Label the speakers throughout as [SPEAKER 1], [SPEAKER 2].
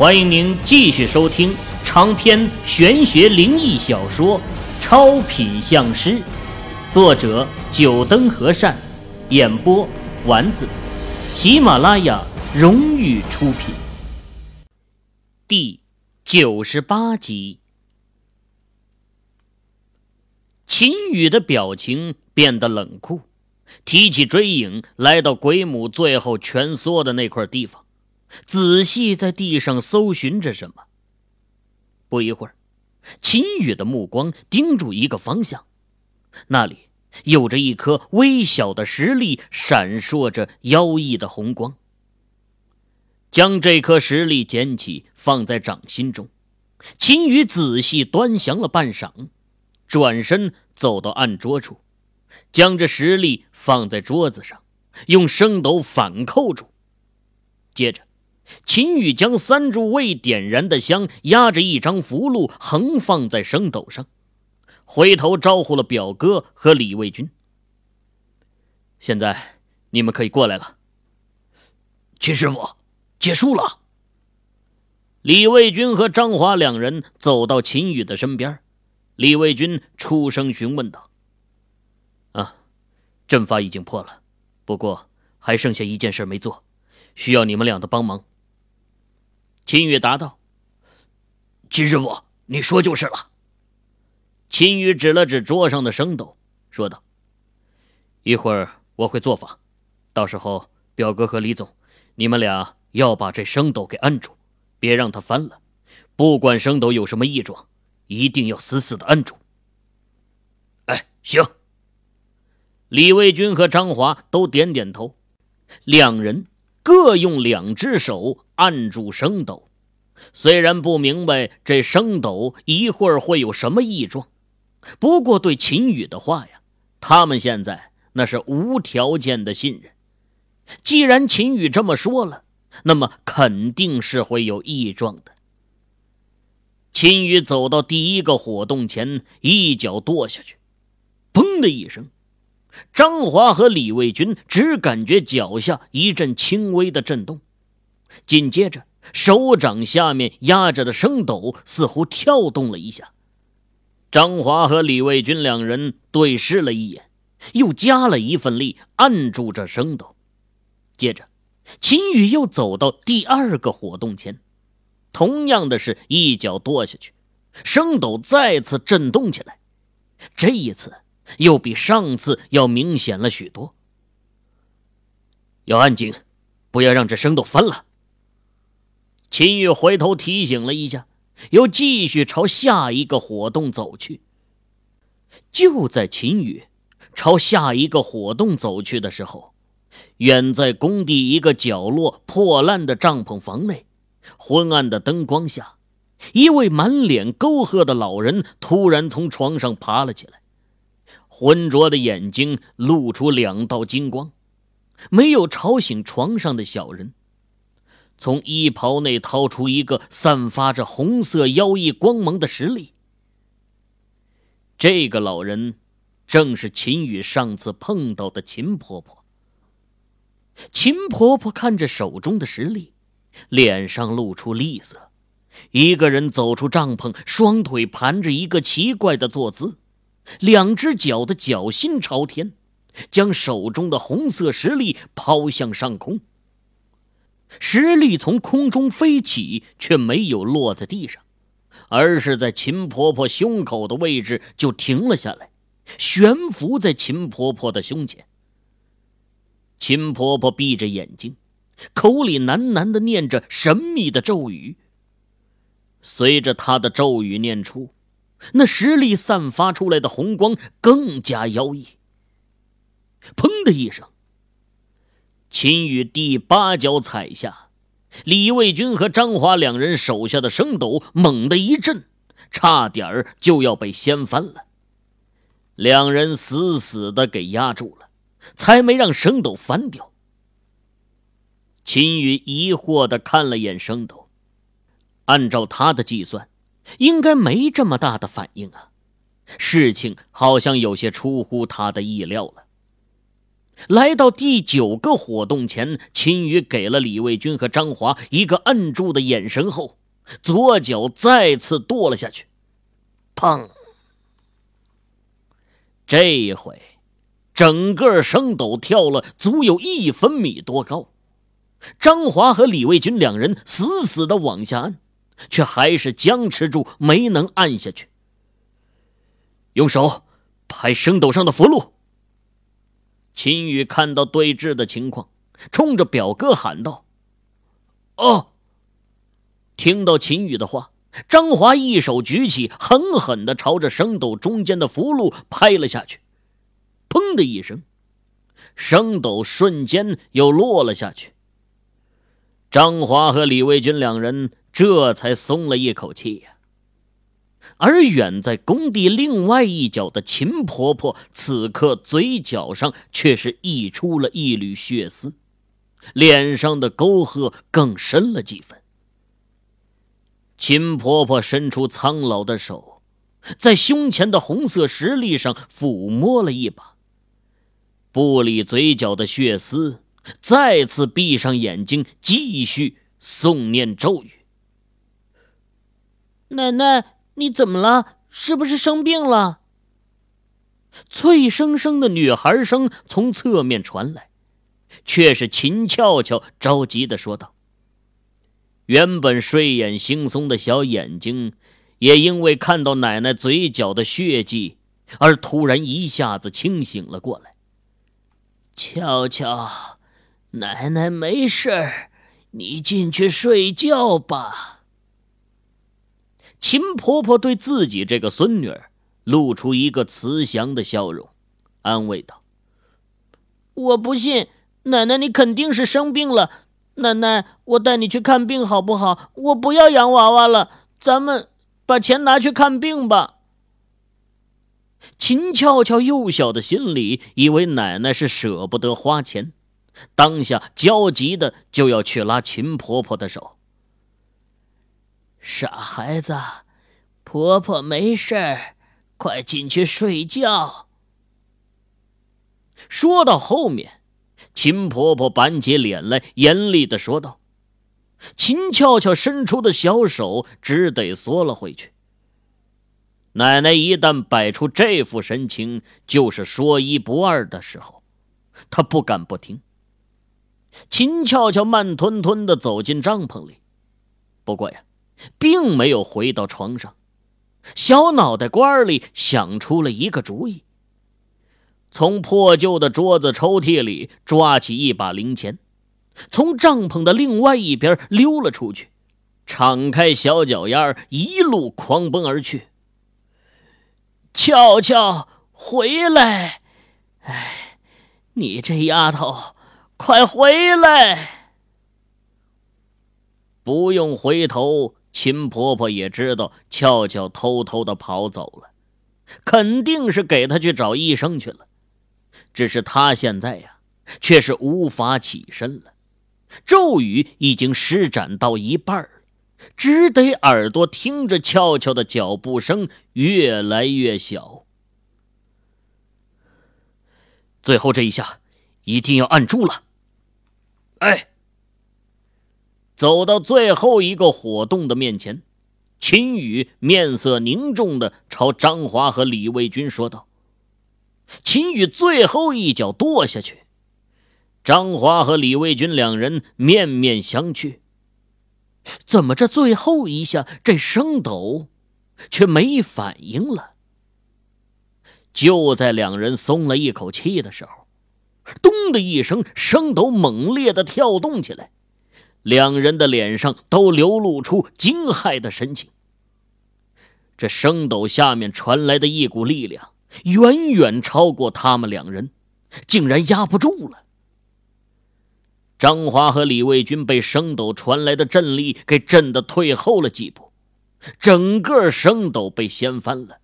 [SPEAKER 1] 欢迎您继续收听长篇玄学灵异小说《超品相师》，作者：九灯和善，演播：丸子，喜马拉雅荣誉出品。第九十八集，秦羽的表情变得冷酷，提起追影，来到鬼母最后蜷缩的那块地方。仔细在地上搜寻着什么。不一会儿，秦羽的目光盯住一个方向，那里有着一颗微小的石粒，闪烁着妖异的红光。将这颗石粒捡起，放在掌心中，秦羽仔细端详了半晌，转身走到案桌处，将这石粒放在桌子上，用升斗反扣住，接着。秦宇将三柱未点燃的香压着一张符箓横放在升斗上，回头招呼了表哥和李卫军。现在你们可以过来了。
[SPEAKER 2] 秦师傅，结束了。
[SPEAKER 1] 李卫军和张华两人走到秦宇的身边，李卫军出声询问道：“啊，阵法已经破了，不过还剩下一件事没做，需要你们俩的帮忙。”秦羽答道：“
[SPEAKER 2] 秦师傅，你说就是了。”
[SPEAKER 1] 秦羽指了指桌上的升斗，说道：“一会儿我会做法，到时候表哥和李总，你们俩要把这升斗给按住，别让它翻了。不管升斗有什么异状，一定要死死的按住。”
[SPEAKER 2] 哎，行。
[SPEAKER 1] 李卫军和张华都点点头，两人。各用两只手按住升斗，虽然不明白这升斗一会儿会有什么异状，不过对秦羽的话呀，他们现在那是无条件的信任。既然秦羽这么说了，那么肯定是会有异状的。秦羽走到第一个火洞前，一脚跺下去，砰的一声。张华和李卫军只感觉脚下一阵轻微的震动，紧接着手掌下面压着的升斗似乎跳动了一下。张华和李卫军两人对视了一眼，又加了一份力按住这升斗。接着，秦宇又走到第二个火洞前，同样的是一脚跺下去，升斗再次震动起来。这一次。又比上次要明显了许多。要安静，不要让这声都翻了。秦玉回头提醒了一下，又继续朝下一个火洞走去。就在秦宇朝下一个火洞走去的时候，远在工地一个角落破烂的帐篷房内，昏暗的灯光下，一位满脸沟壑的老人突然从床上爬了起来。浑浊的眼睛露出两道金光，没有吵醒床上的小人。从衣袍内掏出一个散发着红色妖异光芒的石粒。这个老人，正是秦羽上次碰到的秦婆婆。秦婆婆看着手中的石粒，脸上露出厉色。一个人走出帐篷，双腿盘着一个奇怪的坐姿。两只脚的脚心朝天，将手中的红色石粒抛向上空。石粒从空中飞起，却没有落在地上，而是在秦婆婆胸口的位置就停了下来，悬浮在秦婆婆的胸前。秦婆婆闭着眼睛，口里喃喃的念着神秘的咒语。随着她的咒语念出。那石力散发出来的红光更加妖异。砰的一声，秦羽第八脚踩下，李卫军和张华两人手下的升斗猛地一震，差点就要被掀翻了。两人死死的给压住了，才没让升斗翻掉。秦羽疑惑的看了眼升斗，按照他的计算。应该没这么大的反应啊！事情好像有些出乎他的意料了。来到第九个火洞前，秦宇给了李卫军和张华一个摁住的眼神后，左脚再次跺了下去。砰！这一回，整个升斗跳了足有一分米多高。张华和李卫军两人死死的往下按，却还是僵持住，没能按下去。用手拍升斗上的符箓。秦宇看到对峙的情况，冲着表哥喊道：“
[SPEAKER 2] 哦！”
[SPEAKER 1] 听到秦宇的话，张华一手举起，狠狠的朝着升斗中间的符箓拍了下去。砰的一声，升斗瞬间又落了下去。张华和李卫军两人这才松了一口气呀。而远在工地另外一角的秦婆婆，此刻嘴角上却是溢出了一缕血丝，脸上的沟壑更深了几分。秦婆婆伸出苍老的手，在胸前的红色石粒上抚摸了一把，不理嘴角的血丝，再次闭上眼睛，继续诵念咒语：“
[SPEAKER 3] 奶奶。”你怎么了？是不是生病了？
[SPEAKER 1] 脆生生的女孩声从侧面传来，却是秦俏俏着急的说道：“原本睡眼惺忪的小眼睛，也因为看到奶奶嘴角的血迹，而突然一下子清醒了过来。”
[SPEAKER 3] 俏俏，奶奶没事儿，你进去睡觉吧。
[SPEAKER 1] 秦婆婆对自己这个孙女儿露出一个慈祥的笑容，安慰道：“
[SPEAKER 3] 我不信，奶奶你肯定是生病了。奶奶，我带你去看病好不好？我不要洋娃娃了，咱们把钱拿去看病吧。”
[SPEAKER 1] 秦俏俏幼小的心里以为奶奶是舍不得花钱，当下焦急的就要去拉秦婆婆的手。
[SPEAKER 3] 傻孩子，婆婆没事儿，快进去睡觉。
[SPEAKER 1] 说到后面，秦婆婆板起脸来，严厉的说道：“秦俏俏伸出的小手只得缩了回去。奶奶一旦摆出这副神情，就是说一不二的时候，她不敢不听。”秦俏俏慢吞吞的走进帐篷里，不过呀。并没有回到床上，小脑袋瓜里想出了一个主意。从破旧的桌子抽屉里抓起一把零钱，从帐篷的另外一边溜了出去，敞开小脚丫一路狂奔而去。
[SPEAKER 3] 俏俏，回来！哎，你这丫头，快回来！
[SPEAKER 1] 不用回头。秦婆婆也知道俏俏偷偷的跑走了，肯定是给她去找医生去了。只是她现在呀，却是无法起身了，咒语已经施展到一半了，只得耳朵听着俏俏的脚步声越来越小。最后这一下，一定要按住了。
[SPEAKER 2] 哎。
[SPEAKER 1] 走到最后一个火洞的面前，秦宇面色凝重的朝张华和李卫军说道：“秦宇最后一脚跺下去，张华和李卫军两人面面相觑。怎么这最后一下，这升斗却没反应了？就在两人松了一口气的时候，咚的一声，升斗猛烈的跳动起来。”两人的脸上都流露出惊骇的神情。这升斗下面传来的一股力量，远远超过他们两人，竟然压不住了。张华和李卫军被升斗传来的震力给震得退后了几步，整个升斗被掀翻了。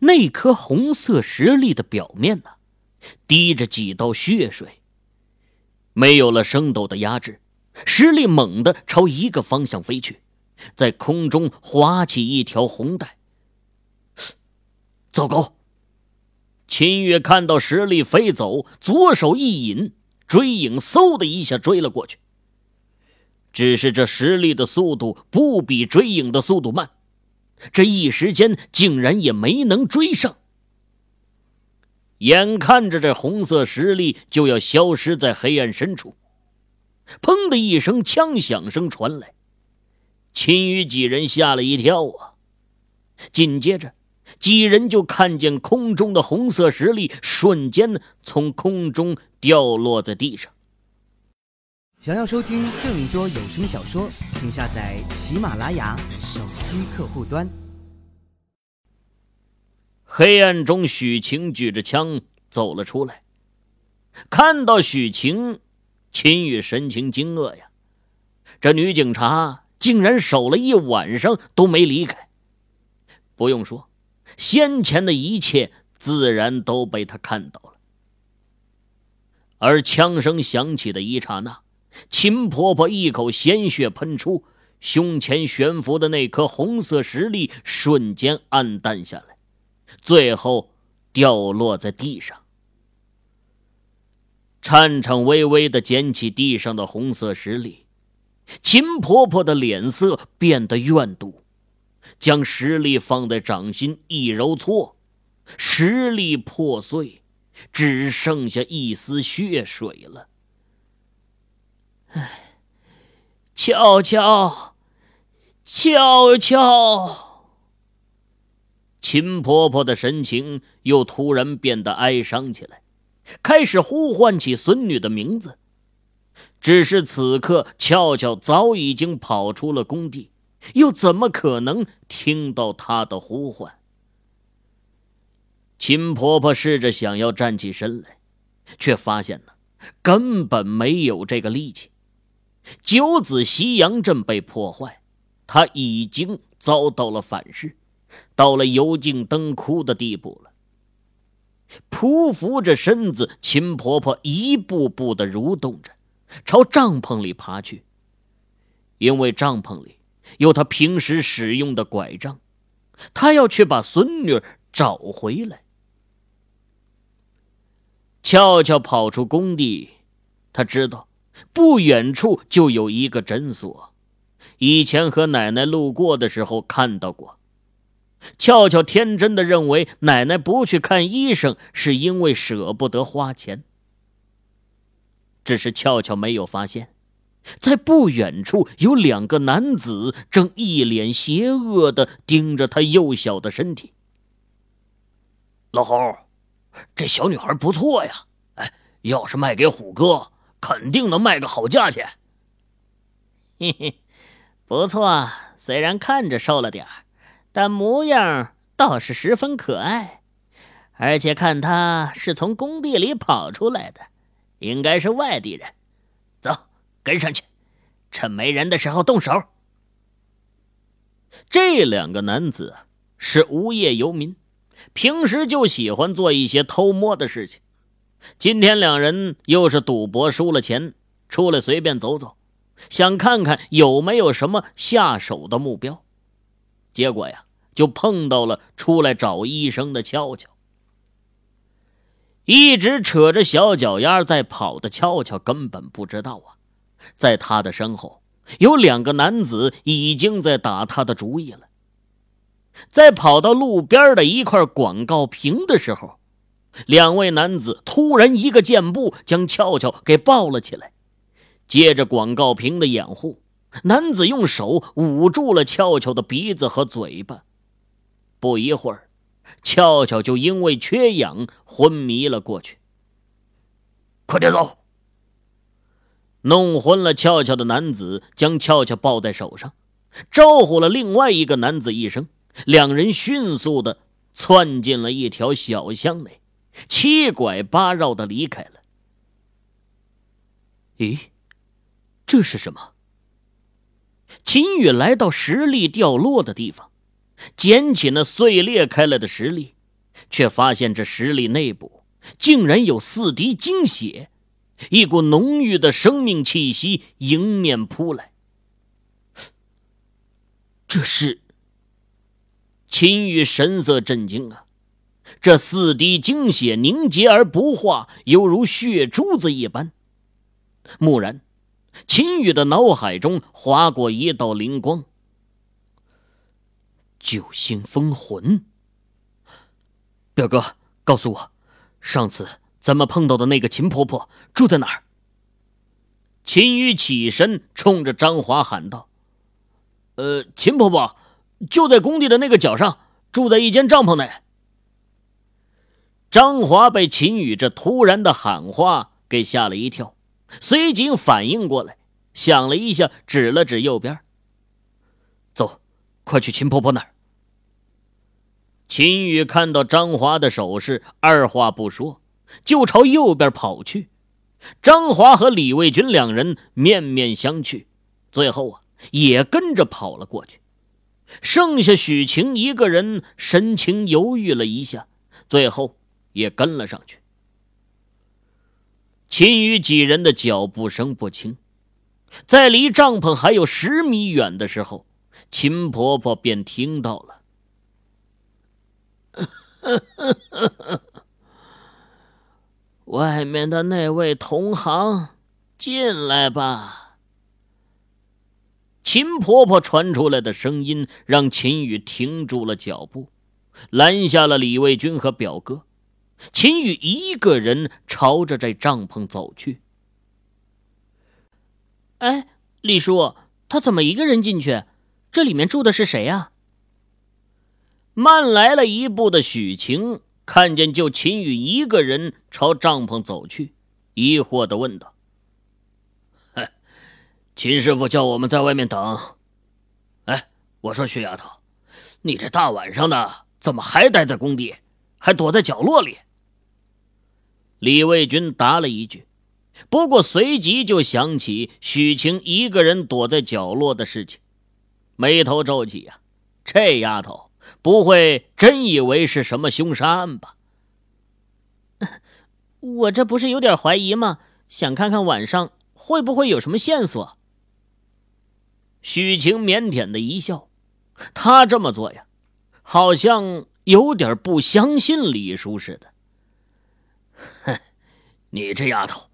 [SPEAKER 1] 那颗红色石粒的表面呢，滴着几道血水。没有了升斗的压制。石力猛地朝一个方向飞去，在空中划起一条红带。糟糕！秦玉看到石力飞走，左手一引，追影嗖的一下追了过去。只是这石力的速度不比追影的速度慢，这一时间竟然也没能追上。眼看着这红色石力就要消失在黑暗深处，砰的一声枪响声传来，秦宇几人吓了一跳啊！紧接着。几人就看见空中的红色石粒瞬间从空中掉落在地上。
[SPEAKER 4] 想要收听更多有声小说，请下载喜马拉雅手机客户端。
[SPEAKER 1] 黑暗中，许晴举着枪走了出来。看到许晴，秦宇神情惊愕呀！这女警察竟然守了一晚上都没离开。不用说。先前的一切自然都被他看到了，而枪声响起的一刹那，秦婆婆一口鲜血喷出，胸前悬浮的那颗红色石粒瞬间暗淡下来，最后掉落在地上。颤颤巍巍的捡起地上的红色石粒，秦婆婆的脸色变得怨毒。将石粒放在掌心一揉搓，石粒破碎，只剩下一丝血水了。
[SPEAKER 3] 唉，悄悄，悄悄。
[SPEAKER 1] 秦婆婆的神情又突然变得哀伤起来，开始呼唤起孙女的名字。只是此刻，俏俏早已经跑出了工地。又怎么可能听到她的呼唤？秦婆婆试着想要站起身来，却发现呢，根本没有这个力气。九子西洋阵被破坏，她已经遭到了反噬，到了油尽灯枯的地步了。匍匐着身子，秦婆婆一步步的蠕动着，朝帐篷里爬去，因为帐篷里。有他平时使用的拐杖，他要去把孙女找回来。俏俏跑出工地，她知道不远处就有一个诊所，以前和奶奶路过的时候看到过。俏俏天真的认为奶奶不去看医生是因为舍不得花钱，只是俏俏没有发现。在不远处，有两个男子正一脸邪恶的盯着她幼小的身体。
[SPEAKER 2] 老侯，这小女孩不错呀，哎，要是卖给虎哥，肯定能卖个好价钱。
[SPEAKER 3] 嘿嘿，不错，虽然看着瘦了点但模样倒是十分可爱，而且看他是从工地里跑出来的，应该是外地人。
[SPEAKER 2] 走跟上去，趁没人的时候动手。
[SPEAKER 1] 这两个男子是无业游民，平时就喜欢做一些偷摸的事情。今天两人又是赌博输了钱，出来随便走走，想看看有没有什么下手的目标。结果呀，就碰到了出来找医生的俏俏。一直扯着小脚丫在跑的俏俏根本不知道啊。在他的身后，有两个男子已经在打他的主意了。在跑到路边的一块广告屏的时候，两位男子突然一个箭步将俏俏给抱了起来。借着广告屏的掩护，男子用手捂住了俏俏的鼻子和嘴巴。不一会儿，俏俏就因为缺氧昏迷了过去。
[SPEAKER 2] 快点走！
[SPEAKER 1] 弄昏了俏俏的男子将俏俏抱在手上，招呼了另外一个男子一声，两人迅速的窜进了一条小巷内，七拐八绕的离开了。咦，这是什么？秦宇来到石粒掉落的地方，捡起那碎裂开了的石粒，却发现这石粒内部竟然有四滴精血。一股浓郁的生命气息迎面扑来。这是秦宇神色震惊啊！这四滴精血凝结而不化，犹如血珠子一般。蓦然，秦羽的脑海中划过一道灵光：九星封魂。表哥，告诉我，上次咱们碰到的那个秦婆婆住在哪儿？秦宇起身，冲着张华喊道：“呃，秦婆婆就在工地的那个角上，住在一间帐篷内。”张华被秦宇这突然的喊话给吓了一跳，随即反应过来，想了一下，指了指右边：“走，快去秦婆婆那儿。”秦宇看到张华的手势，二话不说，就朝右边跑去。张华和李卫军两人面面相觑，最后啊，也跟着跑了过去。剩下许晴一个人，神情犹豫了一下，最后也跟了上去。秦宇几人的脚步声不轻，在离帐篷还有十米远的时候，秦婆婆便听到了。
[SPEAKER 3] 外面的那位同行，进来吧。
[SPEAKER 1] 秦婆婆传出来的声音让秦宇停住了脚步，拦下了李卫军和表哥。秦宇一个人朝着这帐篷走去。
[SPEAKER 3] 哎，李叔，他怎么一个人进去？这里面住的是谁呀？
[SPEAKER 1] 慢来了一步的许晴。看见就秦羽一个人朝帐篷走去，疑惑的问道：“
[SPEAKER 2] 秦师傅叫我们在外面等。哎，我说徐丫头，你这大晚上的怎么还待在工地，还躲在角落里？”
[SPEAKER 1] 李卫军答了一句，不过随即就想起许晴一个人躲在角落的事情，眉头皱起呀，这丫头。不会真以为是什么凶杀案吧？
[SPEAKER 3] 我这不是有点怀疑吗？想看看晚上会不会有什么线索。
[SPEAKER 1] 许晴腼腆的一笑，他这么做呀，好像有点不相信李叔似的。
[SPEAKER 2] 哼，你这丫头！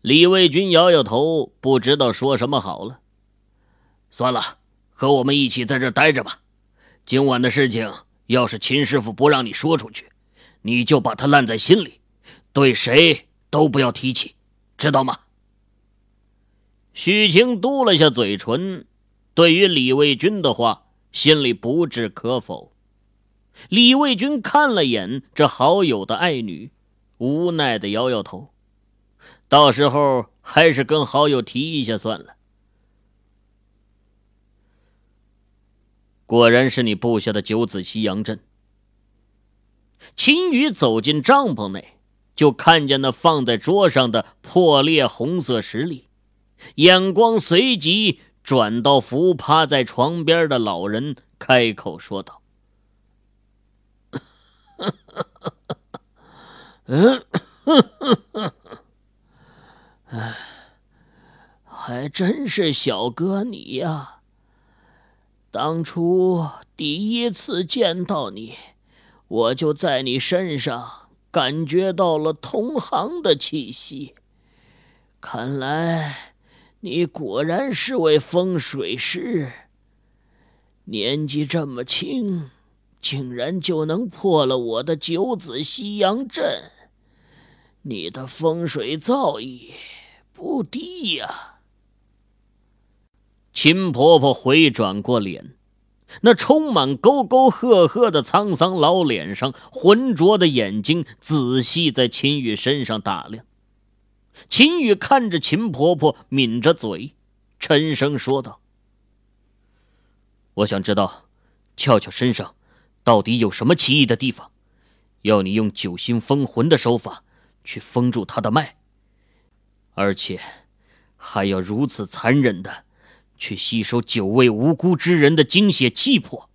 [SPEAKER 1] 李卫军摇摇头，不知道说什么好了。
[SPEAKER 2] 算了，和我们一起在这待着吧。今晚的事情，要是秦师傅不让你说出去，你就把他烂在心里，对谁都不要提起，知道吗？
[SPEAKER 1] 许晴嘟了下嘴唇，对于李卫军的话，心里不置可否。李卫军看了眼这好友的爱女，无奈的摇摇头，到时候还是跟好友提一下算了。果然是你布下的九子西洋阵。秦羽走进帐篷内，就看见那放在桌上的破裂红色石粒，眼光随即转到伏趴在床边的老人，开口说道：“
[SPEAKER 3] 嗯，哎，还真是小哥你呀。”当初第一次见到你，我就在你身上感觉到了同行的气息。看来你果然是位风水师。年纪这么轻，竟然就能破了我的九子西洋阵，你的风水造诣不低呀！
[SPEAKER 1] 秦婆婆回转过脸，那充满沟沟壑壑的沧桑老脸上，浑浊的眼睛仔细在秦羽身上打量。秦羽看着秦婆婆，抿着嘴，沉声说道：“我想知道，俏俏身上到底有什么奇异的地方，要你用九星封魂的手法去封住她的脉，而且还要如此残忍的。”去吸收九位无辜之人的精血气魄，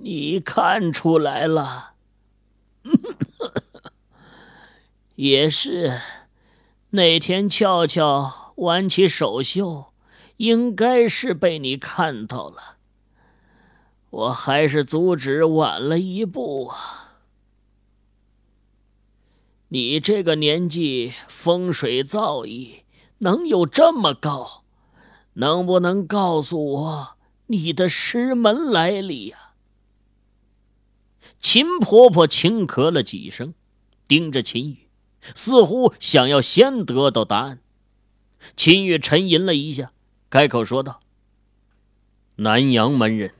[SPEAKER 3] 你看出来了，也是。那天俏俏挽起手袖，应该是被你看到了。我还是阻止晚了一步啊！你这个年纪，风水造诣能有这么高？能不能告诉我你的师门来历呀？
[SPEAKER 1] 秦婆婆轻咳了几声，盯着秦羽，似乎想要先得到答案。秦羽沉吟了一下，开口说道：“南阳门人。”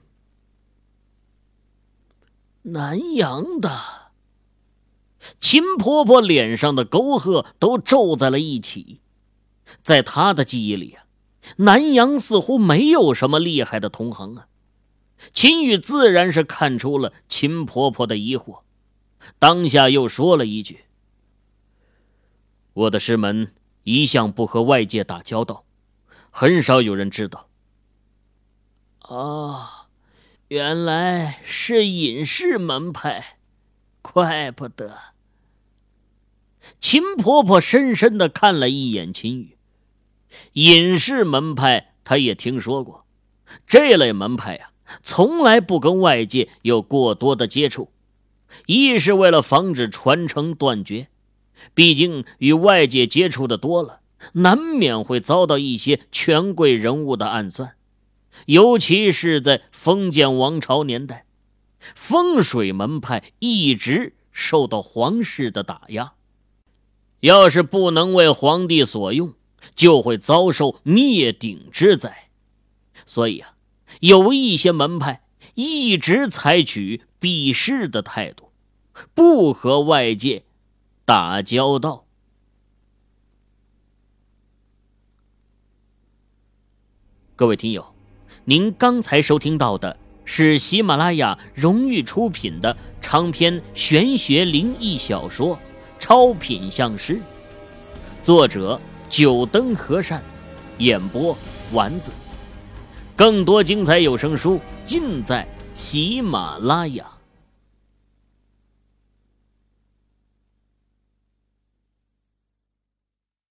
[SPEAKER 3] 南阳的
[SPEAKER 1] 秦婆婆脸上的沟壑都皱在了一起，在他的记忆里啊，南阳似乎没有什么厉害的同行啊。秦羽自然是看出了秦婆婆的疑惑，当下又说了一句：“我的师门一向不和外界打交道，很少有人知道。”
[SPEAKER 3] 啊。原来是隐士门派，怪不得。
[SPEAKER 1] 秦婆婆深深的看了一眼秦羽，隐士门派他也听说过，这类门派呀，从来不跟外界有过多的接触，一是为了防止传承断绝，毕竟与外界接触的多了，难免会遭到一些权贵人物的暗算。尤其是在封建王朝年代，风水门派一直受到皇室的打压，要是不能为皇帝所用，就会遭受灭顶之灾。所以啊，有一些门派一直采取避世的态度，不和外界打交道。各位听友。您刚才收听到的是喜马拉雅荣誉出品的长篇玄学灵异小说《超品相师》，作者九灯和善，演播丸子。更多精彩有声书尽在喜马拉雅。